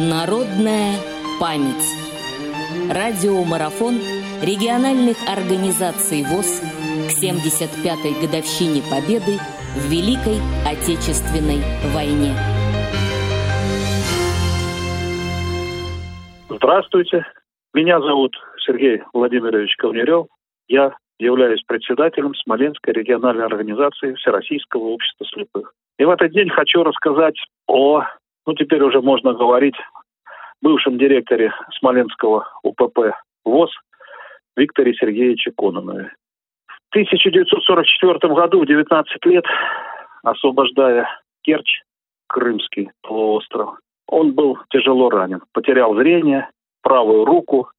Народная память. Радиомарафон региональных организаций ВОЗ к 75-й годовщине Победы в Великой Отечественной войне. Здравствуйте. Меня зовут Сергей Владимирович Ковнерев. Я являюсь председателем Смоленской региональной организации Всероссийского общества слепых. И в этот день хочу рассказать о, ну теперь уже можно говорить, бывшем директоре Смоленского УПП ВОЗ Викторе Сергеевиче Кононове. В 1944 году, в 19 лет, освобождая Керчь, Крымский полуостров, он был тяжело ранен, потерял зрение, правую руку,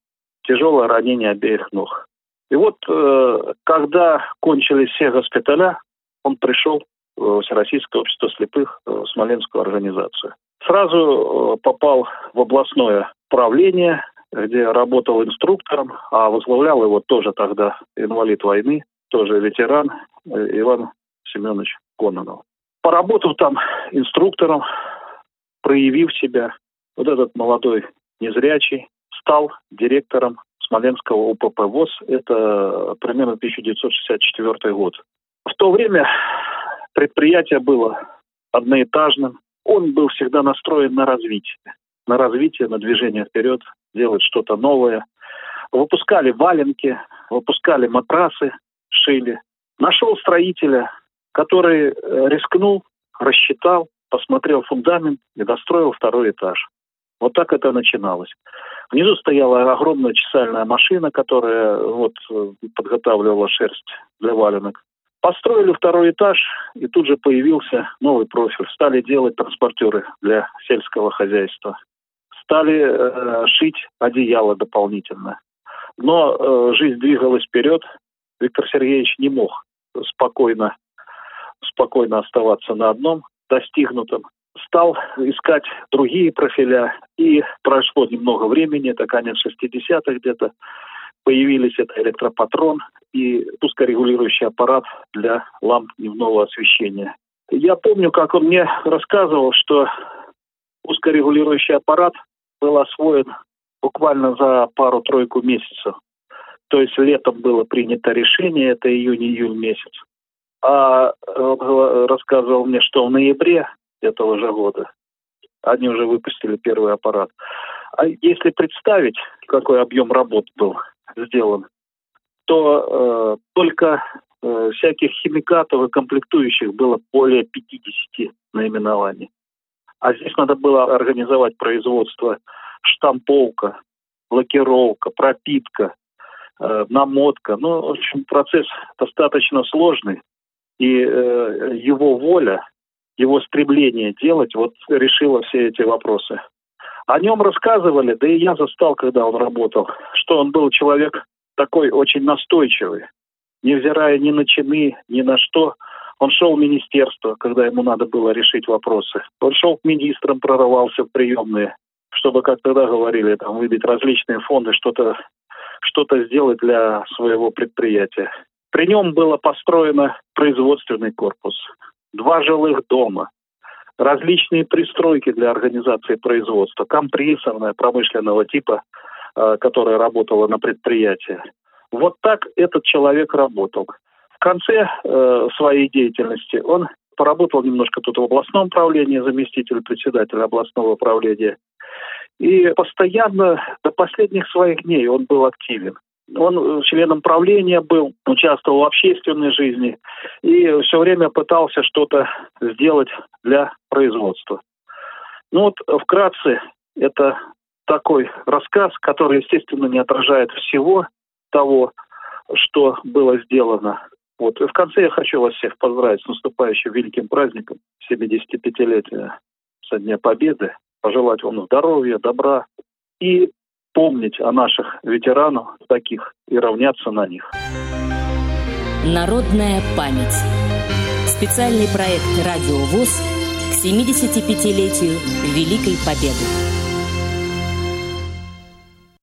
тяжелое ранение обеих ног. И вот, э, когда кончились все госпиталя, он пришел в Всероссийское общество слепых, э, в Смоленскую организацию. Сразу э, попал в областное правление, где работал инструктором, а возглавлял его тоже тогда инвалид войны, тоже ветеран Иван Семенович Кононов. Поработал там инструктором, проявив себя, вот этот молодой незрячий стал директором Смоленского УПП ВОЗ. Это примерно 1964 год. В то время предприятие было одноэтажным. Он был всегда настроен на развитие. На развитие, на движение вперед, делать что-то новое. Выпускали валенки, выпускали матрасы, шили. Нашел строителя, который э, рискнул, рассчитал, посмотрел фундамент и достроил второй этаж. Вот так это начиналось. Внизу стояла огромная чесальная машина, которая вот подготавливала шерсть для валенок. Построили второй этаж, и тут же появился новый профиль. Стали делать транспортеры для сельского хозяйства. Стали э, шить одеяло дополнительно. Но э, жизнь двигалась вперед. Виктор Сергеевич не мог спокойно, спокойно оставаться на одном достигнутом стал искать другие профиля, и прошло немного времени, это конец 60-х где-то, появились это электропатрон и пускорегулирующий аппарат для ламп дневного освещения. Я помню, как он мне рассказывал, что пускорегулирующий аппарат был освоен буквально за пару-тройку месяцев. То есть летом было принято решение, это июнь-июль месяц. А он рассказывал мне, что в ноябре этого же года. Они уже выпустили первый аппарат. А если представить, какой объем работ был сделан, то э, только э, всяких химикатов и комплектующих было более 50 наименований. А здесь надо было организовать производство штамповка, лакировка, пропитка, э, намотка. Ну, в общем, процесс достаточно сложный. И э, его воля его стремление делать, вот решило все эти вопросы. О нем рассказывали, да и я застал, когда он работал, что он был человек такой очень настойчивый, невзирая ни на чины, ни на что. Он шел в министерство, когда ему надо было решить вопросы. Он шел к министрам, прорывался в приемные, чтобы, как тогда говорили, там, выбить различные фонды, что-то что-то сделать для своего предприятия. При нем было построено производственный корпус два жилых дома, различные пристройки для организации производства, компрессорная промышленного типа, которая работала на предприятии. Вот так этот человек работал. В конце э, своей деятельности он поработал немножко тут в областном управлении, заместитель председателя областного управления. И постоянно до последних своих дней он был активен. Он э, членом правления был, участвовал в общественной жизни и все время пытался что-то сделать для производства. Ну вот вкратце это такой рассказ, который, естественно, не отражает всего того, что было сделано. Вот. И в конце я хочу вас всех поздравить с наступающим великим праздником 75-летия со Дня Победы, пожелать вам здоровья, добра и помнить о наших ветеранах таких и равняться на них. Народная память. Специальный проект «Радио ВОЗ» к 75-летию Великой Победы.